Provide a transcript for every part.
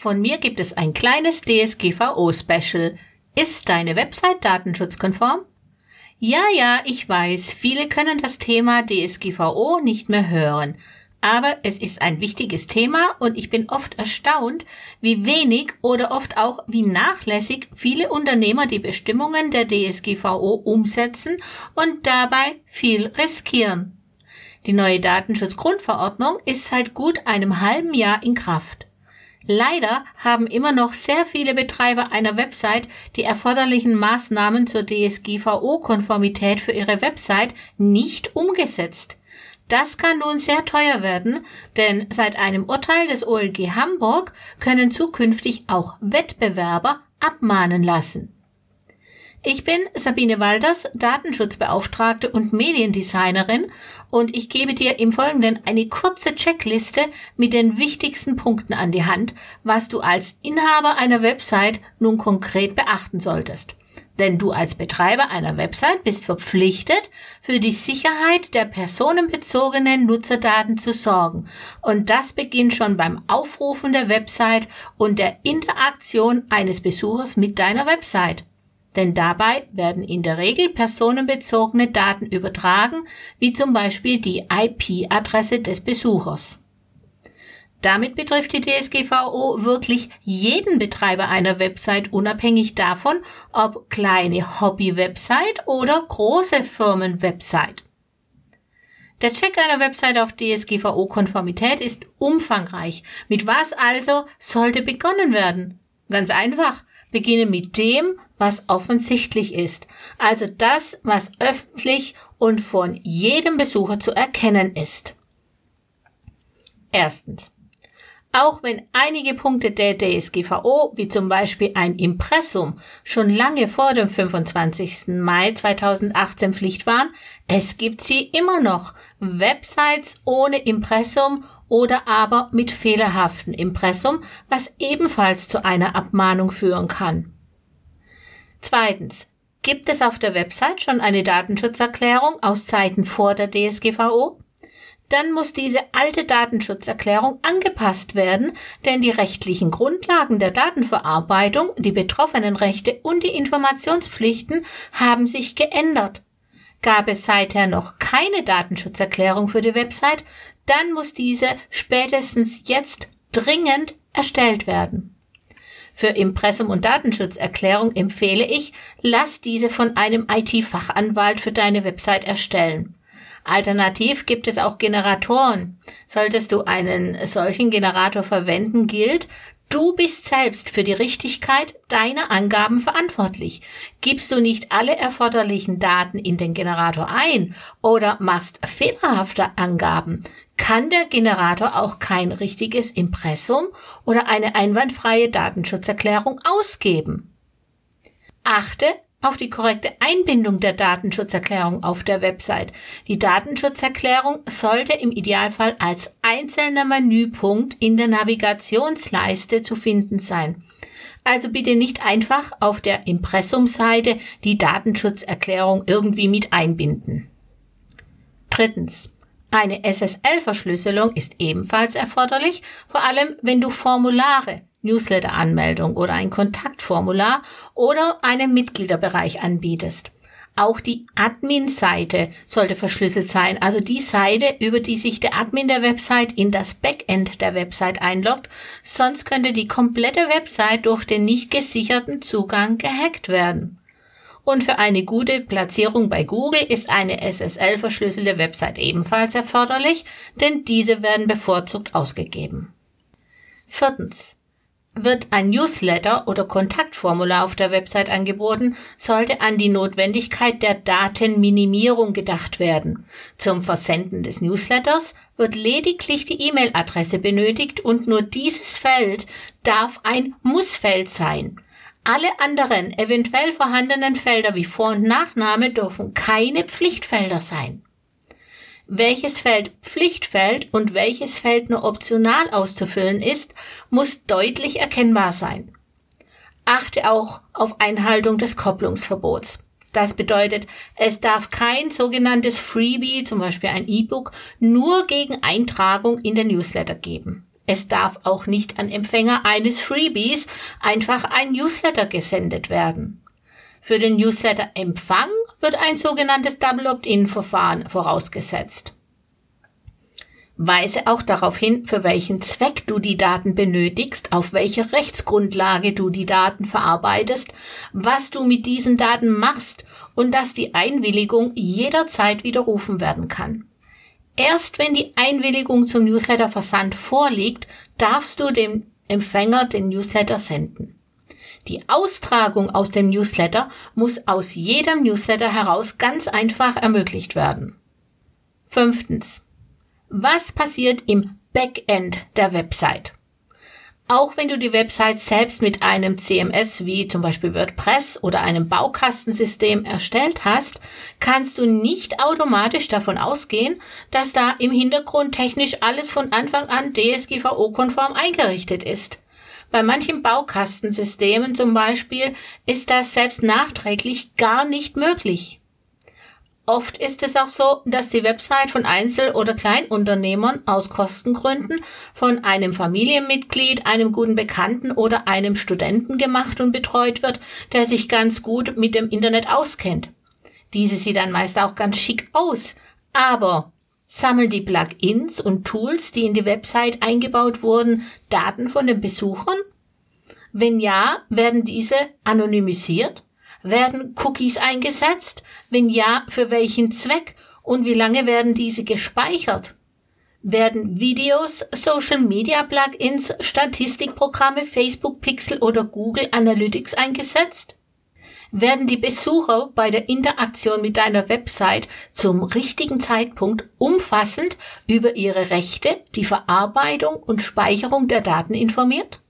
Von mir gibt es ein kleines DSGVO-Special. Ist deine Website datenschutzkonform? Ja, ja, ich weiß, viele können das Thema DSGVO nicht mehr hören. Aber es ist ein wichtiges Thema und ich bin oft erstaunt, wie wenig oder oft auch wie nachlässig viele Unternehmer die Bestimmungen der DSGVO umsetzen und dabei viel riskieren. Die neue Datenschutzgrundverordnung ist seit gut einem halben Jahr in Kraft. Leider haben immer noch sehr viele Betreiber einer Website die erforderlichen Maßnahmen zur DSGVO-Konformität für ihre Website nicht umgesetzt. Das kann nun sehr teuer werden, denn seit einem Urteil des OLG Hamburg können zukünftig auch Wettbewerber abmahnen lassen. Ich bin Sabine Walders, Datenschutzbeauftragte und Mediendesignerin und ich gebe dir im Folgenden eine kurze Checkliste mit den wichtigsten Punkten an die Hand, was du als Inhaber einer Website nun konkret beachten solltest. Denn du als Betreiber einer Website bist verpflichtet, für die Sicherheit der personenbezogenen Nutzerdaten zu sorgen. Und das beginnt schon beim Aufrufen der Website und der Interaktion eines Besuchers mit deiner Website denn dabei werden in der Regel personenbezogene Daten übertragen, wie zum Beispiel die IP-Adresse des Besuchers. Damit betrifft die DSGVO wirklich jeden Betreiber einer Website unabhängig davon, ob kleine Hobby-Website oder große Firmen-Website. Der Check einer Website auf DSGVO-Konformität ist umfangreich. Mit was also sollte begonnen werden? Ganz einfach. Beginne mit dem, was offensichtlich ist, also das, was öffentlich und von jedem Besucher zu erkennen ist. Erstens. Auch wenn einige Punkte der DSGVO, wie zum Beispiel ein Impressum, schon lange vor dem 25. Mai 2018 Pflicht waren, es gibt sie immer noch. Websites ohne Impressum oder aber mit fehlerhaften Impressum, was ebenfalls zu einer Abmahnung führen kann. Zweitens. Gibt es auf der Website schon eine Datenschutzerklärung aus Zeiten vor der DSGVO? Dann muss diese alte Datenschutzerklärung angepasst werden, denn die rechtlichen Grundlagen der Datenverarbeitung, die betroffenen Rechte und die Informationspflichten haben sich geändert. Gab es seither noch keine Datenschutzerklärung für die Website, dann muss diese spätestens jetzt dringend erstellt werden. Für Impressum und Datenschutzerklärung empfehle ich, lass diese von einem IT-Fachanwalt für deine Website erstellen. Alternativ gibt es auch Generatoren. Solltest du einen solchen Generator verwenden, gilt, Du bist selbst für die Richtigkeit deiner Angaben verantwortlich. Gibst du nicht alle erforderlichen Daten in den Generator ein oder machst fehlerhafte Angaben, kann der Generator auch kein richtiges Impressum oder eine einwandfreie Datenschutzerklärung ausgeben. Achte auf die korrekte Einbindung der Datenschutzerklärung auf der Website. Die Datenschutzerklärung sollte im Idealfall als einzelner Menüpunkt in der Navigationsleiste zu finden sein. Also bitte nicht einfach auf der Impressumseite die Datenschutzerklärung irgendwie mit einbinden. Drittens. Eine SSL-Verschlüsselung ist ebenfalls erforderlich, vor allem wenn du Formulare Newsletter-Anmeldung oder ein Kontaktformular oder einen Mitgliederbereich anbietest. Auch die Admin-Seite sollte verschlüsselt sein, also die Seite, über die sich der Admin der Website in das Backend der Website einloggt, sonst könnte die komplette Website durch den nicht gesicherten Zugang gehackt werden. Und für eine gute Platzierung bei Google ist eine SSL-verschlüsselte Website ebenfalls erforderlich, denn diese werden bevorzugt ausgegeben. Viertens. Wird ein Newsletter oder Kontaktformular auf der Website angeboten, sollte an die Notwendigkeit der Datenminimierung gedacht werden. Zum Versenden des Newsletters wird lediglich die E-Mail-Adresse benötigt und nur dieses Feld darf ein Mussfeld sein. Alle anderen eventuell vorhandenen Felder wie Vor- und Nachname dürfen keine Pflichtfelder sein welches Feld Pflichtfeld und welches Feld nur optional auszufüllen ist, muss deutlich erkennbar sein. Achte auch auf Einhaltung des Kopplungsverbots. Das bedeutet, es darf kein sogenanntes Freebie, zum Beispiel ein E-Book, nur gegen Eintragung in den Newsletter geben. Es darf auch nicht an Empfänger eines Freebies einfach ein Newsletter gesendet werden. Für den Newsletter-Empfang wird ein sogenanntes Double Opt-in-Verfahren vorausgesetzt. Weise auch darauf hin, für welchen Zweck du die Daten benötigst, auf welcher Rechtsgrundlage du die Daten verarbeitest, was du mit diesen Daten machst und dass die Einwilligung jederzeit widerrufen werden kann. Erst wenn die Einwilligung zum Newsletterversand vorliegt, darfst du dem Empfänger den Newsletter senden. Die Austragung aus dem Newsletter muss aus jedem Newsletter heraus ganz einfach ermöglicht werden. Fünftens. Was passiert im Backend der Website? Auch wenn du die Website selbst mit einem CMS wie zum Beispiel WordPress oder einem Baukastensystem erstellt hast, kannst du nicht automatisch davon ausgehen, dass da im Hintergrund technisch alles von Anfang an DSGVO-konform eingerichtet ist. Bei manchen Baukastensystemen zum Beispiel ist das selbst nachträglich gar nicht möglich. Oft ist es auch so, dass die Website von Einzel- oder Kleinunternehmern aus Kostengründen von einem Familienmitglied, einem guten Bekannten oder einem Studenten gemacht und betreut wird, der sich ganz gut mit dem Internet auskennt. Diese sieht dann meist auch ganz schick aus, aber sammeln die Plugins und Tools, die in die Website eingebaut wurden, Daten von den Besuchern? Wenn ja, werden diese anonymisiert? Werden Cookies eingesetzt? Wenn ja, für welchen Zweck? Und wie lange werden diese gespeichert? Werden Videos, Social Media Plugins, Statistikprogramme, Facebook Pixel oder Google Analytics eingesetzt? Werden die Besucher bei der Interaktion mit deiner Website zum richtigen Zeitpunkt umfassend über ihre Rechte, die Verarbeitung und Speicherung der Daten informiert?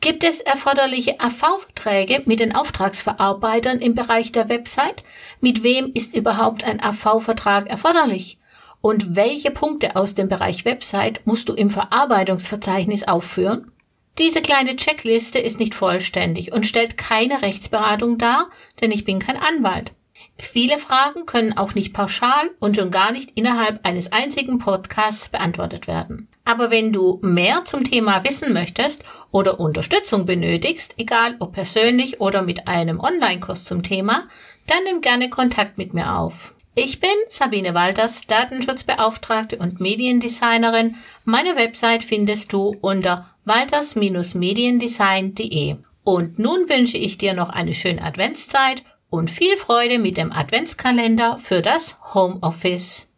Gibt es erforderliche AV-Verträge mit den Auftragsverarbeitern im Bereich der Website? Mit wem ist überhaupt ein AV-Vertrag erforderlich? Und welche Punkte aus dem Bereich Website musst du im Verarbeitungsverzeichnis aufführen? Diese kleine Checkliste ist nicht vollständig und stellt keine Rechtsberatung dar, denn ich bin kein Anwalt. Viele Fragen können auch nicht pauschal und schon gar nicht innerhalb eines einzigen Podcasts beantwortet werden. Aber wenn du mehr zum Thema wissen möchtest oder Unterstützung benötigst, egal ob persönlich oder mit einem Online-Kurs zum Thema, dann nimm gerne Kontakt mit mir auf. Ich bin Sabine Walters, Datenschutzbeauftragte und Mediendesignerin. Meine Website findest du unter walters-mediendesign.de. Und nun wünsche ich dir noch eine schöne Adventszeit und viel Freude mit dem Adventskalender für das Homeoffice.